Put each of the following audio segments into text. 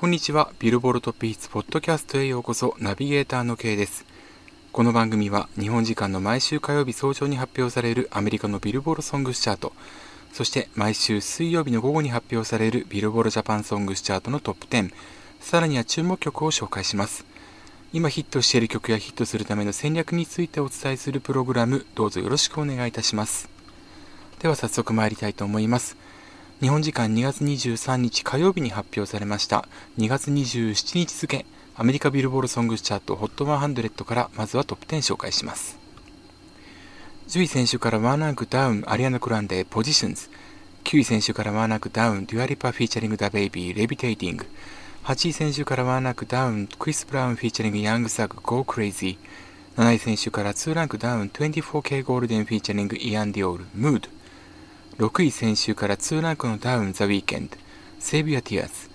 こんにちは。ビルボルトピーツポッドキャストへようこそ。ナビゲーターの K です。この番組は日本時間の毎週火曜日早朝に発表されるアメリカのビルボールソングスチャート、そして毎週水曜日の午後に発表されるビルボールジャパンソングスチャートのトップ10、さらには注目曲を紹介します。今ヒットしている曲やヒットするための戦略についてお伝えするプログラム、どうぞよろしくお願いいたします。では早速参りたいと思います。日本時間2月23日火曜日に発表されました。2月27日付アメリカビルボードソングスチャート HOT100 からまずはトップ10紹介します。10位先週からワンランクダウンアリアナ・グランデ Positions。9位先週からワンランクダウンデュア・リパ featuring ダベイビー Levitating。8位先週からワンランクダウンクリス・ブラウン featuring ヤング・サグ Go Crazy 7位先週から2ランクダウン 24K ゴールデン featuring イアン・ディオール Mood 6位先週から2ランクのダウンザ・ウィーケンド、 Save Your Tears。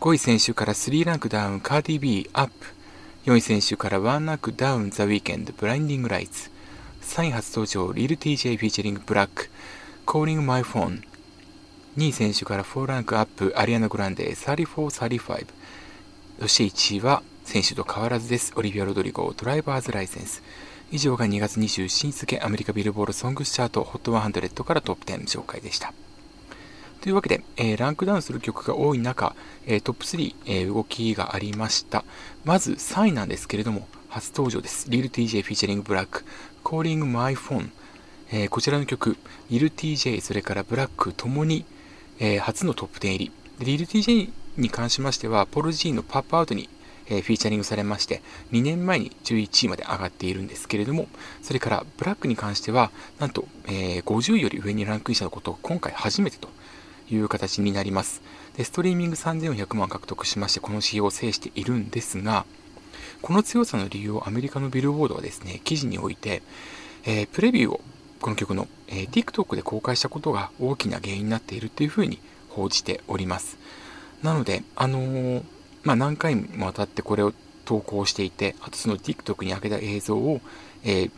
5位先週から3ランクダウンカーディ・ビー、 Up。4位先週から1ランクダウンザ・ウィーケンド、 Blinding Lights。3位初登場、リル TJ featuring ブラック、 Calling My Phone。2位先週から4ランクアップ、アリアナ・グランデ、34、35。そして1位は先週と変わらずです。オリビア・ロドリゴ、 Drivers License。以上が2月27日付アメリカビルボールソングスチャート HOT100 からトップ10紹介でした。というわけで、えー、ランクダウンする曲が多い中、えー、トップ3、えー、動きがありました。まず3位なんですけれども、初登場です。リル TJ フィーチャリングブラック、Calling My Phone。えこちらの曲、リル TJ、それからブラックともに、え初のトップ10入り。リル TJ に関しましては、ポル G のパップアウトにえフィーチャリングされまして、2年前に11位まで上がっているんですけれども、それからブラックに関しては、なんと、え50より上にランクインしたことを今回初めてという形になります。でストリーミング3400万獲得しまして、この指標を制しているんですが、この強さの理由をアメリカのビルボードはですね、記事において、えー、プレビューをこの曲の、えー、TikTok で公開したことが大きな原因になっているというふうに報じております。なので、あのー、まあ、何回もわたってこれを投稿していて、あとその TikTok に上げた映像を、えー、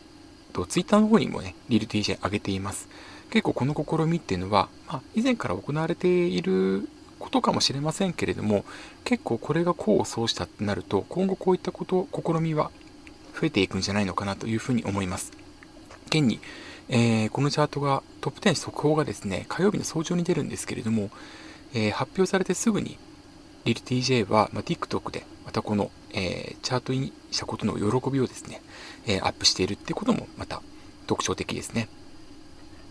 と Twitter の方にもね、リル TJ 上げています。結構この試みっていうのは、まあ、以前から行われていることかもしれませんけれども、結構これが功を奏したってなると、今後こういったこと、試みは増えていくんじゃないのかなというふうに思います。現に、えー、このチャートが、トップ10速報がですね、火曜日の早朝に出るんですけれども、えー、発表されてすぐにリル TJ は、まあ、TikTok でまたこの、えー、チャートインしたことの喜びをですね、えー、アップしているってこともまた特徴的ですね。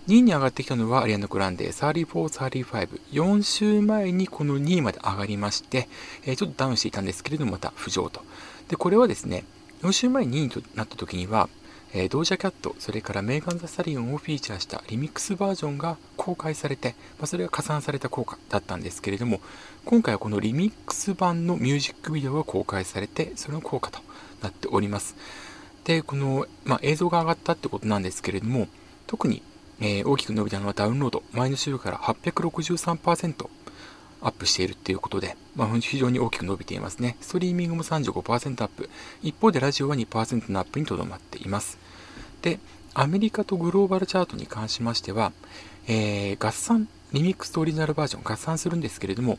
2位に上がってきたのはアリアナ・グランデ34、35。4週前にこの2位まで上がりまして、えー、ちょっとダウンしていたんですけれども、また浮上と。で、これはですね、4週前に2位となった時には、えー、ドージャキャット、それからメーガン・ザ・サリオンをフィーチャーしたリミックスバージョンが公開されて、まあ、それが加算された効果だったんですけれども、今回はこのリミックス版のミュージックビデオが公開されて、それの効果となっております。で、この、まあ、映像が上がったってことなんですけれども、特に、えー、大きく伸びたのはダウンロード、前の週から863%アップしているっていうことで、まあ、非常に大きく伸びていますね。ストリーミングも35%アップ。一方でラジオは2%のアップにとどまっています。で、アメリカとグローバルチャートに関しましては、えー、合算、リミックスとオリジナルバージョン合算するんですけれども、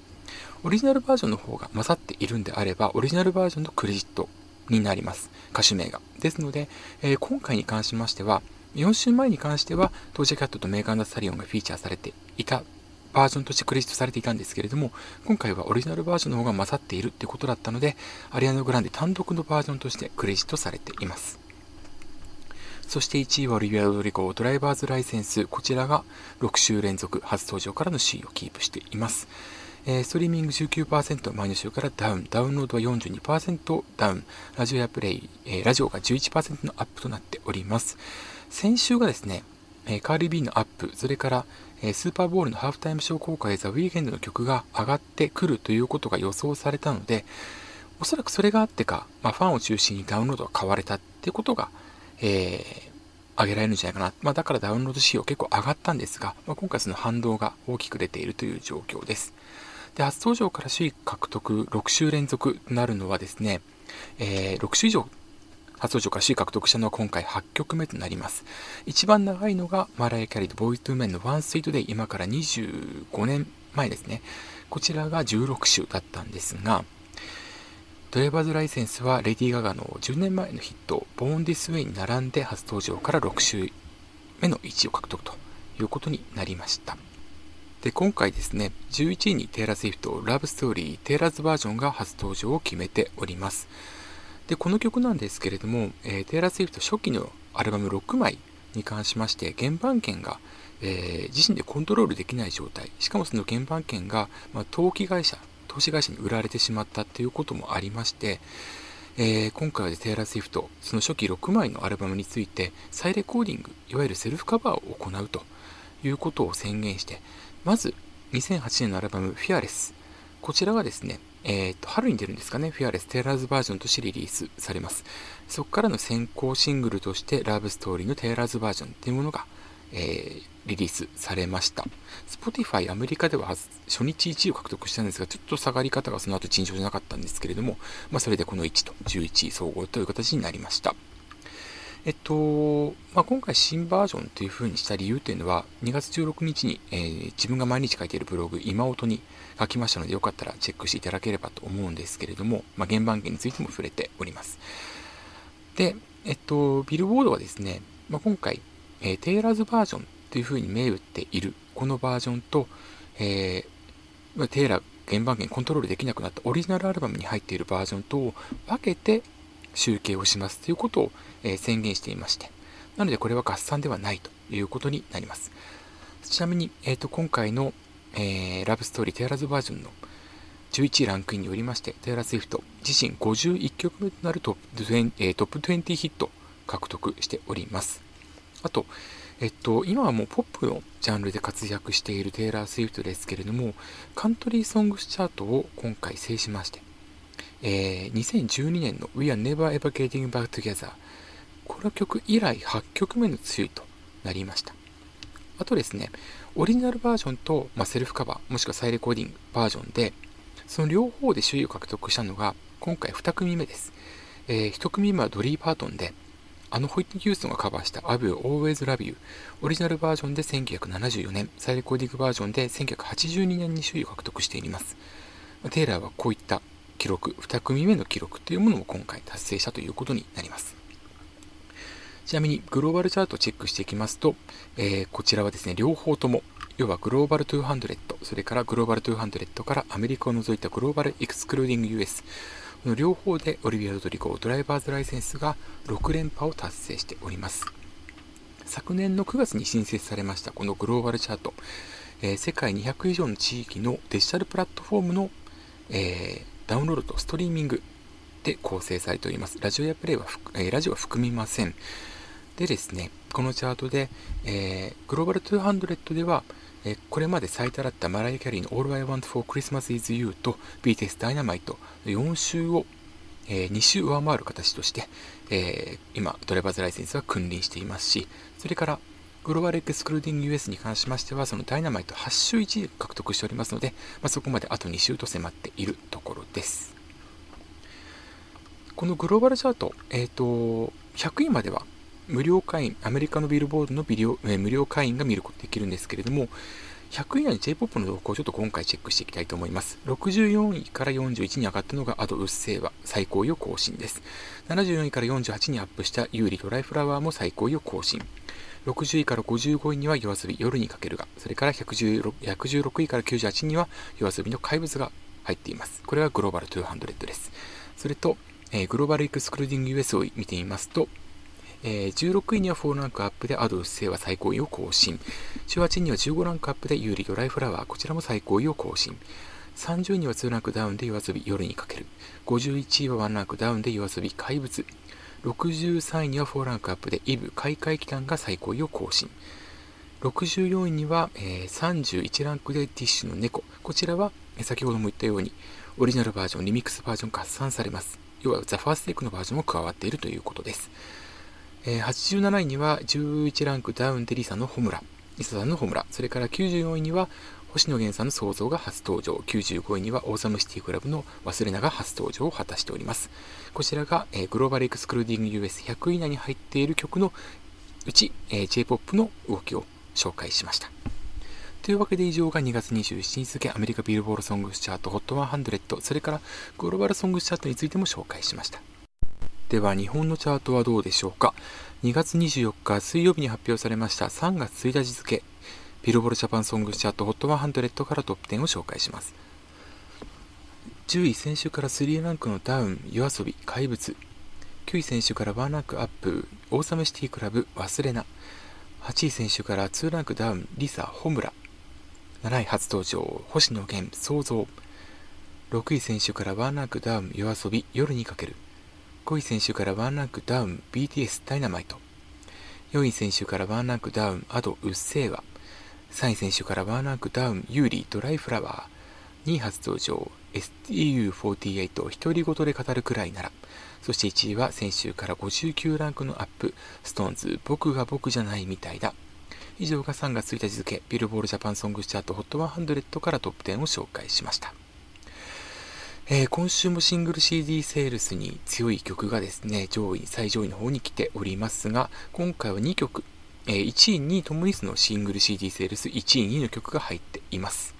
オリジナルバージョンの方が勝っているんであれば、オリジナルバージョンのクレジットになります。歌手名が。ですので、えー、今回に関しましては、4週前に関しては、トージャキャットとメーガン・ダ・サリオンがフィーチャーされていたバージョンとしてクレジットされていたんですけれども、今回はオリジナルバージョンの方が勝っているってことだったので、アリアノ・グランデ単独のバージョンとしてクレジットされています。そして1位はオリビア・ロドリゴ、ドライバーズライセンス。こちらが6週連続初登場からの首位をキープしています。えー、ストリーミング19%、前の週からダウン、ダウンロードは42%ダウン、ラジオやプレイ、えー、ラジオが11%のアップとなっております。先週がですね、えー、カーリー・ビーのアップ、それから、え、スーパーボールのハーフタイムショー公開ザ・ウィーケンドの曲が上がってくるということが予想されたので、おそらくそれがあってか、まあ、ファンを中心にダウンロードが買われたってことが、えー、上げられるんじゃないかな。まあ、だからダウンロード仕様結構上がったんですが、まあ、今回その反動が大きく出ているという状況です。で、初登場から首位獲得6週連続となるのはですね、えー、6週以上初登場から首位獲得したのは今回8曲目となります。一番長いのがマライア・キャリーとボーイズ・トゥー・メンの One Sweet Day、今から25年前ですね。こちらが16週だったんですが、 Drivers License はレディー・ガガの10年前のヒット、 Born This Way に並んで初登場から6週目の1位を獲得ということになりました。で、今回ですね、11位にテイラー・スウィフト、 Love Story、Taylor's Version が初登場を決めております。で、この曲なんですけれども、えー、テイラー・スウィフト初期のアルバム6枚に関しまして、原版権が、えー、自身でコントロールできない状態、しかもその原版権が、まあ、登記会社、投資会社に売られてしまったということもありまして、えー、今回はテイラー・スウィフト、その初期6枚のアルバムについて、再レコーディング、いわゆるセルフカバーを行うということを宣言して、まず、2008年のアルバム、フィアレス。こちらがですね、えー、と春に出るんですかね、フィアレス・テイラーズバージョンとしてリリースされます。そこからの先行シングルとして、ラブストーリーのテイラーズバージョンというものが、えー、リリースされました。Spotify アメリカでは初日1位を獲得したんですが、ちょっと下がり方がその後尋常じゃなかったんですけれども、まあ、それでこの1と11位総合という形になりました。えっと、まあ、今回新バージョンという風にした理由というのは、2月16日に、えー、自分が毎日書いているブログ、今音に書きましたので、よかったらチェックしていただければと思うんですけれども、まあ、原版権についても触れております。で、えっと、ビルボードはですね、まあ、今回、えー、テイラーズバージョンという風に銘打っているこのバージョンと、えー、テイラー原版権コントロールできなくなったオリジナルアルバムに入っているバージョンとを分けて集計をしますということを、え宣言していまして、なのでこれは合算ではないということになります。ちなみに、えー、と今回の、えー、ラブストーリーテイラーズバージョンの11位ランクインによりまして、テイラー・スウィフト自身51曲目となるトップえー、トップ20ヒット獲得しております。あと、えっと、今はもうポップのジャンルで活躍しているテイラー・スウィフトですけれども、カントリーソングスチャートを今回制しまして、えー、2012年の We Are Never Ever Getting Back Together この曲以来8曲目の強いとなりました。あとですねオリジナルバージョンと、まあ、セルフカバーもしくは再レコーディングバージョンでその両方で首位を獲得したのが今回2組目です、えー、1組目はドリー・パートンであのホイット・ヒューストがカバーした I Will Always Love You オリジナルバージョンで1974年再レコーディングバージョンで1982年に首位を獲得していますテイラーはこういった記録、2組目の記録というものも今回達成したということになります。ちなみにグローバルチャートをチェックしていきますと、えー、こちらはですね、両方とも、要はグローバル200、それからグローバル200からアメリカを除いたグローバルエクスクルーディング US、の両方でオリビア・ロドリゴドライバーズライセンスが6連覇を達成しております。昨年の9月に新設されましたこのグローバルチャート、えー、世界200以上の地域のデジタルプラットフォームの、えー、ダウンロードとストリーミングで構成されております。ラジオやプレイは、えー、ラジオは含みません。でですね、このチャートで、えー、グローバル200では、え、これまで最多だったマライア・キャリーの All I Want for Christmas is You と BTS Dynamite 4週を、え、2週上回る形として、え、今、ドライバーズライセンスは君臨していますし、それからグローバルエクスクルーディング US に関しましては、そのダイナマイト8週1位獲得しておりますので、まあ、そこまであと2週と迫っているところです。このグローバルチャート、えっ、ー、と、100位までは無料会員、アメリカのビルボードのビデオ、え、無料会員が見ることができるんですけれども、100位以内に J-POP の動向をちょっと今回チェックしていきたいと思います。64位から41に上がったのがアド・ウッセイは最高位を更新です。74位から48にアップした優里・ドライフラワーも最高位を更新。60位から55位には YOASOBI 夜に駆けるが、それから116 116位から98位には YOASOBI の怪物が入っています。これはグローバル200です。それと、えー、 Global Excluding US を見てみますと、えー、16位には4ランクアップで Ado うっせぇわ最高位を更新。18位には15ランクアップで優里ドライフラワー、こちらも最高位を更新。30位には2ランクダウンで夜遊び夜にかける。51位は1ランクダウンで夜遊び怪物。63位には4ランクアップでイブ開会期間が最高位を更新64位には、えー、31ランクでティッシュの猫こちらは、先ほども言ったようにオリジナルバージョンリミックスバージョン合算されます要はザ・ファーステイクのバージョンも加わっているということです、え、87位には11ランクダウンでリサのホムラリサさんのホムラそれから94位には星野源さんの創造が初登場。95位にはオーサムシティクラブの忘れなが初登場を果たしております。こちらが、えー、グローバルエクスクルーディング US100 位以内に入っている曲のうち、えー、J-POP の動きを紹介しました。というわけで以上が2月27日付アメリカビルボールソングスチャート HOT100 それからグローバルソングスチャートについても紹介しましたでは日本のチャートはどうでしょうか。2月24日水曜日に発表されました3月1日付。ビルボールジャパンソングチャート HOT100 からトップ10を紹介します。10位選手から3ランクのダウン夜遊び怪物。9位選手から1ランクアップオーサムシティクラブ忘れな。8位選手から2ランクダウンリサホムラ。7位初登場、星野源、創造。6位選手からワンランクダウン、夜遊び、夜にかける。5位先週からワンランクダウン、BTS、 Dynamite。4位先週からワンランクダウン、 Ado、うっせぇわ。3位先週からワンランクダウン、優里、ドライフラワー。2位初登場、STU48、独り言で語るくらいなら。そして1位は先週から59ランクのアップ、 SixTONES、僕が僕じゃないみたいだ。以上が3月1日付、ビルボードジャパンソングスチャート HOT100 からトップ10を紹介しました。えー、今週もシングル CD セールスに強い曲がですね、上位、最上位の方に来ておりますが、今回は2曲、えー、1位、2位ともにそのシングル CD セールス1位、2位の曲が入っています。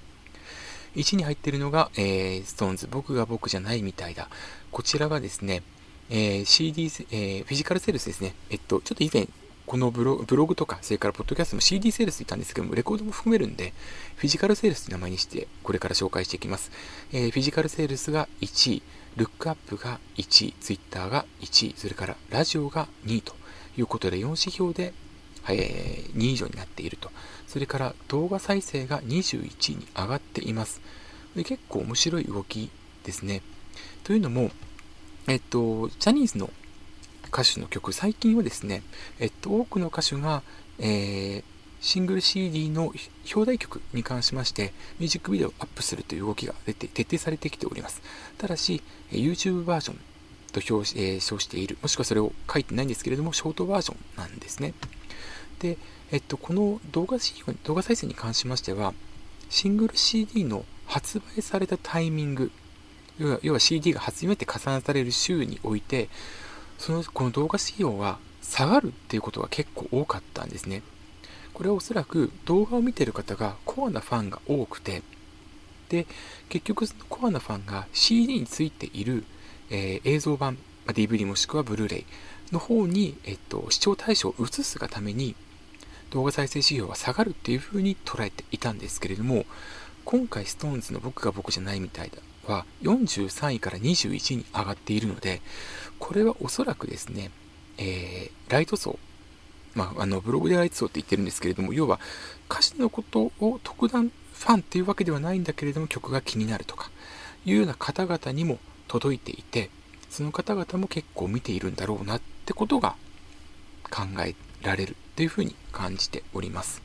1位に入っているのが、えー、 SixTONES、僕が僕じゃないみたいだ。こちらがですね、えー、CD、えー、フィジカルセールスですね。えっと、ちょっと以前このブログとか、それからポッドキャストも CD セールスって言ったんですけども、レコードも含めるんで、フィジカルセールスという名前にして、これから紹介していきます。えー、フィジカルセールスが1位、ルックアップが1位、ツイッターが1位、それからラジオが2位ということで、4指標で、えー、2位以上になっていると。それから動画再生が21位に上がっています。で結構面白い動きですね。というのも、えっと、ジャニーズの歌手の曲、最近はですね、えっと、多くの歌手が、えー、シングル CD の表題曲に関しまして、ミュージックビデオをアップするという動きが出て、徹底されてきております。ただし、YouTube バージョンと表、えー、称している、もしくはそれを書いてないんですけれども、ショートバージョンなんですね。で、えっと、この動画動画再生に関しましては、シングル CD の発売されたタイミング、要は CD が初めて重ねされる週において、そのこの動画仕様は下がるっていうことが結構多かったんですね。これはおそらく動画を見てる方がコアなファンが多くて、で、結局コアなファンが CD についている、えー、映像版、DVD もしくはブルーレイの方に、えっと、視聴対象を移すがために動画再生指標は下がるっていう風に捉えていたんですけれども、今回 SixTONES の僕が僕じゃないみたいだは43位から21位に上がっているので、これはおそらくですね、えー、ライト層、まあ、あのブログでライト層って言ってるんですけれども、要は歌詞のことを特段ファンっていうわけではないんだけれども、曲が気になるとか、いうような方々にも届いていて、その方々も結構見ているんだろうなってことが考えられるっていうふうに感じております。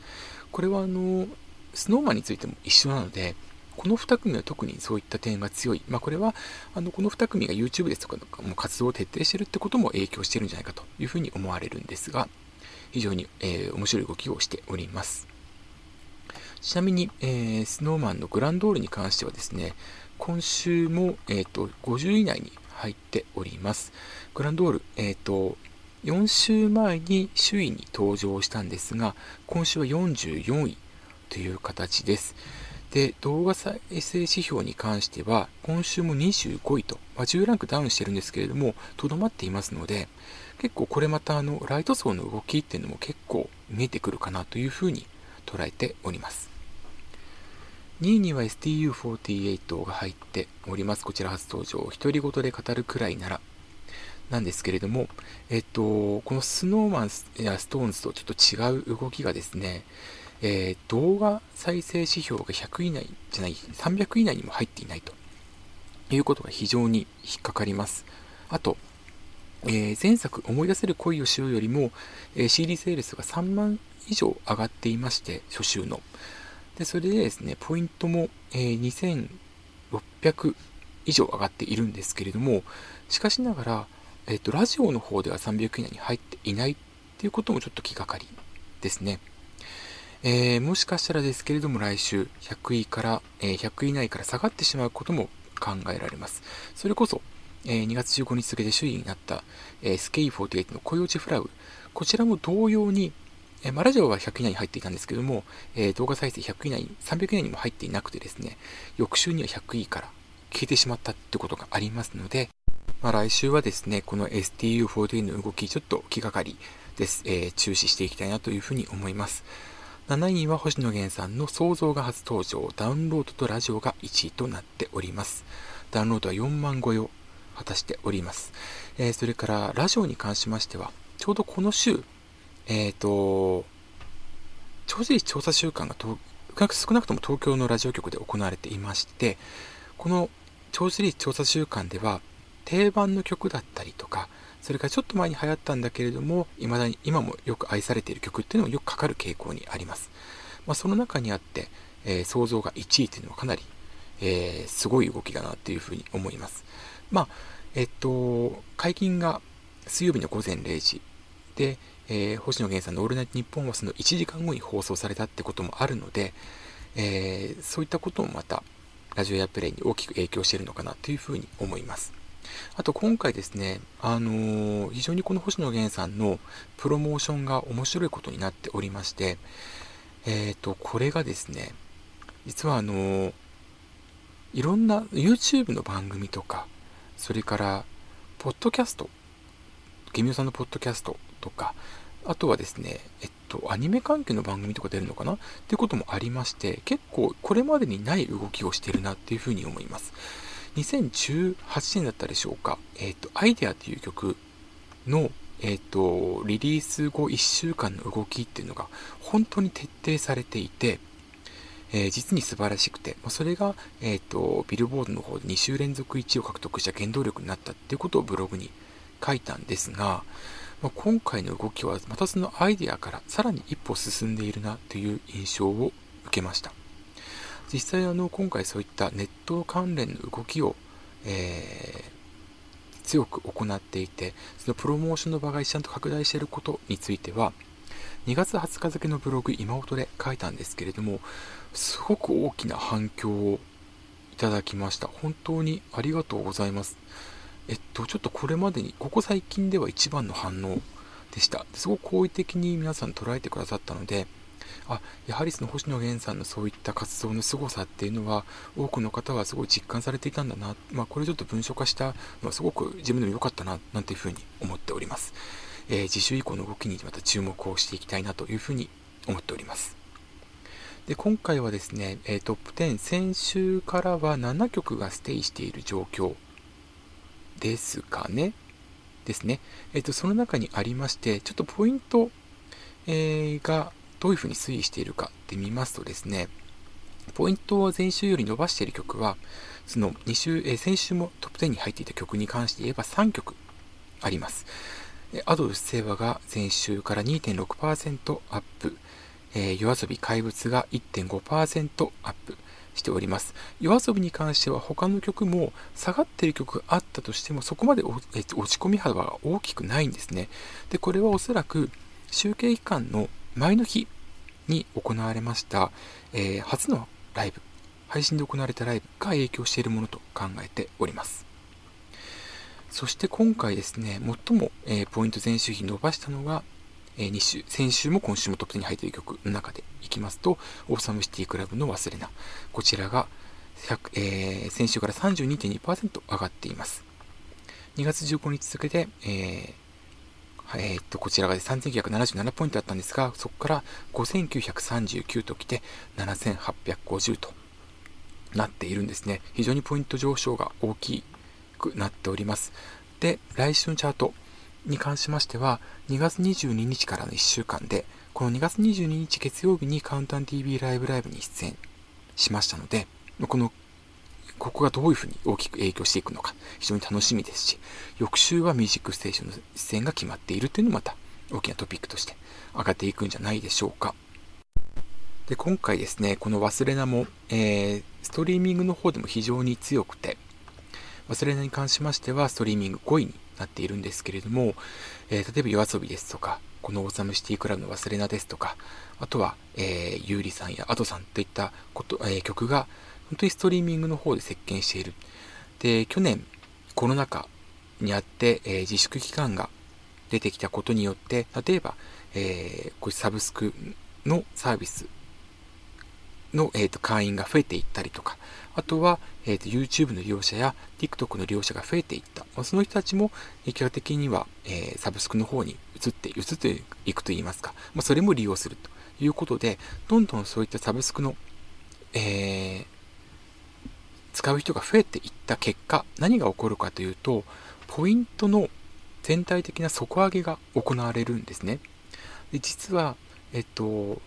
これはあの、スノーマンについても一緒なので、この2組は特にそういった点が強い。まあ、これは、あの、この2組が YouTube ですとかも活動を徹底してるってことも影響してるんじゃないかというふうに思われるんですが、非常に、えー、面白い動きをしております。ちなみに、えー、スノーマンのグランドールに関してはですね、今週も、えーと、50位以内に入っております。グランドール、えーと、4週前に首位に登場したんですが、今週は44位という形です。で、動画再生指標に関しては、今週も25位と、まあ、10ランクダウンしてるんですけれども、とどまっていますので、結構これまたあの、ライト層の動きっていうのも結構見えてくるかなというふうに捉えております。2位には STU48 が入っております。こちら初登場。独り言で語るくらいなら。なんですけれども、えっと、このスノーマンやストーンズとちょっと違う動きがですね、えー、動画再生指標が100以内じゃない、300以内にも入っていないということが非常に引っかかります。あと、えー、前作思い出せる恋をしようよりも、えー、CD セールスが3万以上上がっていまして、初週の。で、それでですね、ポイントも、えー、2600以上上がっているんですけれども、しかしながら、えっ、と、ラジオの方では300以内に入っていないっていうこともちょっと気がかりですね。えー、もしかしたらですけれども来週100位から、えー、100位以内から下がってしまうことも考えられます。それこそ、えー、2月15日付で首位になった、えー、スケイ48のコヨチフラウ。こちらも同様に、えまあ、ラジオは100以内に入っていたんですけども、え、動画再生100以内に、300以内にも入っていなくてですね、翌週には100位から消えてしまったってことがありますので、まあ、来週はですね、この STU14 の動き、ちょっと気がかりです、えー、注視していきたいなというふうに思います。7位は星野源さんの想像が初登場、ダウンロードとラジオが1位となっております。ダウンロードは4万超えを果たしております。えー、それからラジオに関しましては、ちょうどこの週、えっ、ー、と、長寿調査週間が少なくとも東京のラジオ局で行われていまして、この長寿調査週間では定番の曲だったりとか、それからちょっと前に流行ったんだけれども、未だに今もよく愛されている曲っていうのもよくかかる傾向にあります。まあ、その中にあって、えー、想像が1位っていうのはかなり、えー、すごい動きだなっていうふうに思います。まあ、えっと、解禁が水曜日の午前0時で、えー、星野源さんのオールナイトニッポンはその1時間後に放送されたってこともあるので、えー、そういったこともまたラジオやプレイに大きく影響しているのかなというふうに思います。あと今回ですね、あのー、非常にこの星野源さんのプロモーションが面白いことになっておりまして、えっ、ー、と、これがですね、実はあのー、いろんな YouTube の番組とか、それから、ポッドキャスト、ゲミオさんのポッドキャストとか、あとはですね、えっと、アニメ関係の番組とか出るのかな？っていうこともありまして、結構これまでにない動きをしてるなっていうふうに思います。2018年だったでしょうか、えっと、アイデアという曲の、えっと、リリース後1週間の動きっていうのが本当に徹底されていて、えー、実に素晴らしくて、それが、えっ、と、ビルボードの方で2週連続1位を獲得した原動力になったっていうことをブログに書いたんですが、まあ、今回の動きはまたそのアイデアからさらに一歩進んでいるなという印象を受けました。実際あの今回そういったネット関連の動きを、えー、強く行っていてそのプロモーションの場がちゃんと拡大していることについては2月20日付のブログ今音で書いたんですけれどもすごく大きな反響をいただきました本当にありがとうございますえっと、ちょっとこれまでに、ここ最近では一番の反応でした。すごく好意的に皆さん捉えてくださったので、あ、やはりその星野源さんのそういった活動の凄さっていうのは、多くの方はすごい実感されていたんだな。まあ、これちょっと文章化したのはすごく自分でも良かったな、なんていうふうに思っております。えー、自主以降の動きにまた注目をしていきたいなというふうに思っております。で、今回はですね、えー、トップ10、先週からは7曲がステイしている状況ですかね。ですね。えっ、と、その中にありまして、ちょっとポイント、え、がどういうふうに推移しているかって見ますとですね、ポイントを前週より伸ばしている曲は、その2週、えー、先週もトップ10に入っていた曲に関して言えば3曲あります。アドルスセーバが前週から2.6%アップ、えー、夜遊び怪物が1.5%アップ、しております。夜遊びに関しては他の曲も下がっている曲があったとしてもそこまで落ち込み幅が大きくないんですね。で、これはおそらく集計期間の前の日に行われました、えー、初のライブ、配信で行われたライブが影響しているものと考えております。そして今回ですね、最も、えー、ポイント前週比伸ばしたのが、えー、2週、先週も今週もトップ10に入っている曲の中でいきますと、オーサムシティクラブの忘れな。こちらがえー、先週から32.2%上がっています。2月15日付で、えーえー、っと、こちらが3977ポイントだったんですが、そこから5939ときて7850となっているんですね。非常にポイント上昇が大きくなっております。で、来週のチャート。に関しましては、2月22日からの1週間で、この2月22日月曜日にカウンタン TV ライブライブに出演しましたので、この、ここがどういうふうに大きく影響していくのか、非常に楽しみですし、翌週はミュージックステーションの出演が決まっているというのもまた大きなトピックとして上がっていくんじゃないでしょうか。で、今回ですね、この忘れなも、えー、ストリーミングの方でも非常に強くて、忘れなに関しましては、ストリーミング5位になっているんですけれども、えー、例えば夜遊びですとか、このオーサムシティクラブの忘れなですとか、あとは、えー、ゆうりさんやアドさんといったこと、えー、曲が、本当にストリーミングの方で席巻している。で、去年、コロナ禍にあって、えー、自粛期間が出てきたことによって、例えば、えー、こういうサブスクのサービスの、えーと、会員が増えていったりとか、あとは、えーと、YouTube の利用者や TikTok の利用者が増えていった。まあ、その人たちも、結果的には、えー、サブスクの方に移って、移っていくといいますか、まあ、それも利用するということで、どんどんそういったサブスクの、えー、使う人が増えていった結果、何が起こるかというと、ポイントの全体的な底上げが行われるんですね。で実は、えっと、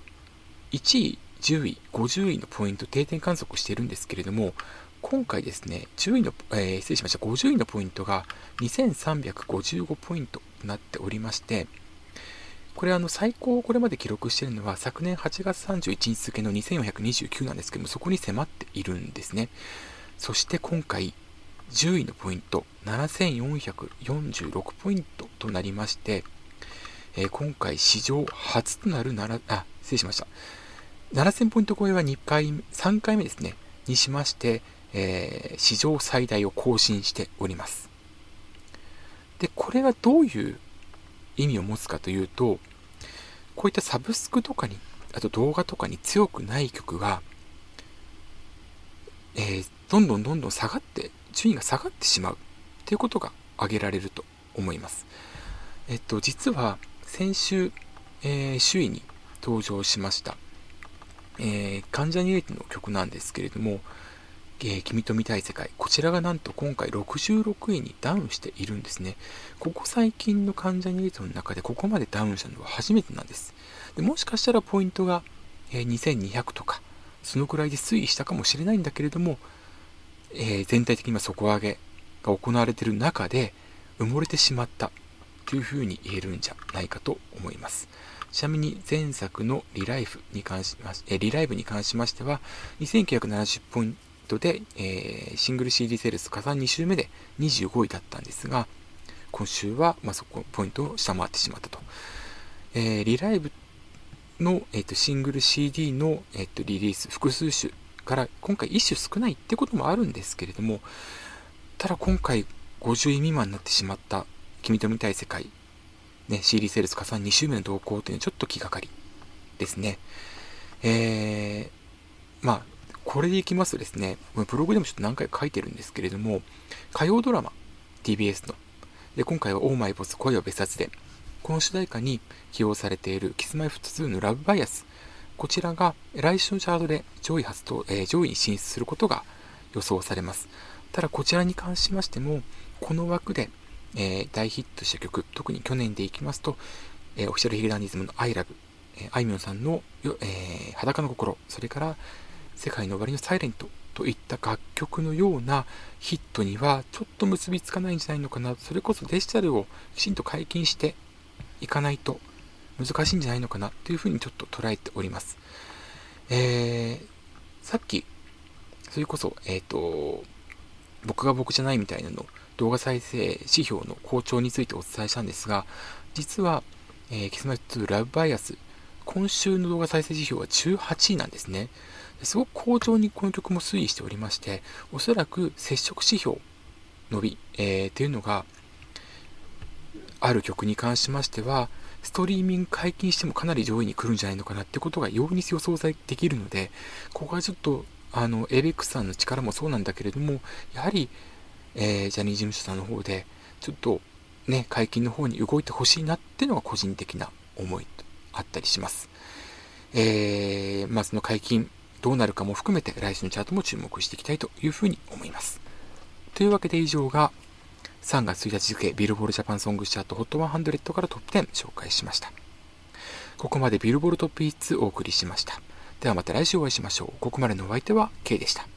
1位、10位、50位のポイント定点観測しているんですけれども、今回ですね、10位の、えー、失礼しました、50位のポイントが2355ポイントとなっておりまして、これあの最高をこれまで記録しているのは昨年8月31日付の2429なんですけども、そこに迫っているんですね。そして今回、10位のポイント、7446ポイントとなりまして、えー、今回史上初となるなら、あ、失礼しました。7000ポイント超えは2回、3回目ですね、にしまして、えー、史上最大を更新しております。で、これはどういう意味を持つかというと、こういったサブスクとかに、あと動画とかに強くない曲が、えー、どんどんどんどん下がって、順位が下がってしまうということが挙げられると思います。えっと、実は先週、えー、首位に登場しました、えー、関ジャニエイトの曲なんですけれども、えー、君と見たい世界。こちらがなんと今回66位にダウンしているんですね。ここ最近の関ジャニエイトの中でここまでダウンしたのは初めてなんです。でもしかしたらポイントが、えー、2200とか、そのくらいで推移したかもしれないんだけれども、えー、全体的に底上げが行われている中で埋もれてしまったというふうに言えるんじゃないかと思います。ちなみに前作のリライフに関しまし、えリライブに関しましては、2970ポイントで、えー、シングル CD セールス加算2週目で25位だったんですが、今週は、まあ、そこ、ポイントを下回ってしまったと。えー、リライブの、えーと、シングル CD の、えーと、リリース、複数種から今回1種少ないってこともあるんですけれども、ただ今回50位未満になってしまった君と見たい世界ね、CD セールス加算2週目の動向というのはちょっと気がかりですね。えー、まあ、これでいきますとですね、ブログでもちょっと何回か書いてるんですけれども、火曜ドラマ、TBS の、で、今回はオーマイボス声は別冊で、この主題歌に起用されている Kiss-My-Fut2 のラブバイアス、こちらが来週のチャートで上位発動、えー、上位に進出することが予想されます。ただこちらに関しましても、この枠でえー、大ヒットした曲、特に去年でいきますと、えー、オフィシャルヒゲダニズムの I Love、えー、あいみょんさんの、えー、裸の心、それから世界の終わりのサイレントといった楽曲のようなヒットにはちょっと結びつかないんじゃないのかな、それこそデジタルをきちんと解禁していかないと難しいんじゃないのかなというふうにちょっと捉えております。えー、さっき、それこそ、えっ、ー、と、僕が僕じゃないみたいなの動画再生指標の好調についてお伝えしたんですが、実は、えー、キスマイ2ラブバイアス、今週の動画再生指標は18位なんですね。すごく好調にこの曲も推移しておりまして、おそらく接触指標伸び、えー、っていうのがある曲に関しましては、ストリーミング解禁してもかなり上位に来るんじゃないのかなってことが容易に予想できるので、ここはちょっと、あの、エイベックスさんの力もそうなんだけれども、やはりえー、ジャニーズ事務所さんの方で、ちょっとね、解禁の方に動いてほしいなっていうのが個人的な思いとあったりします。えー、まあその解禁どうなるかも含めて来週のチャートも注目していきたいというふうに思います。というわけで以上が3月1日付ビルボールジャパンソングチャート HOT100 からトップ10紹介しました。ここまでビルボールトップ5つお送りしました。ではまた来週お会いしましょう。ここまでのお相手は K でした。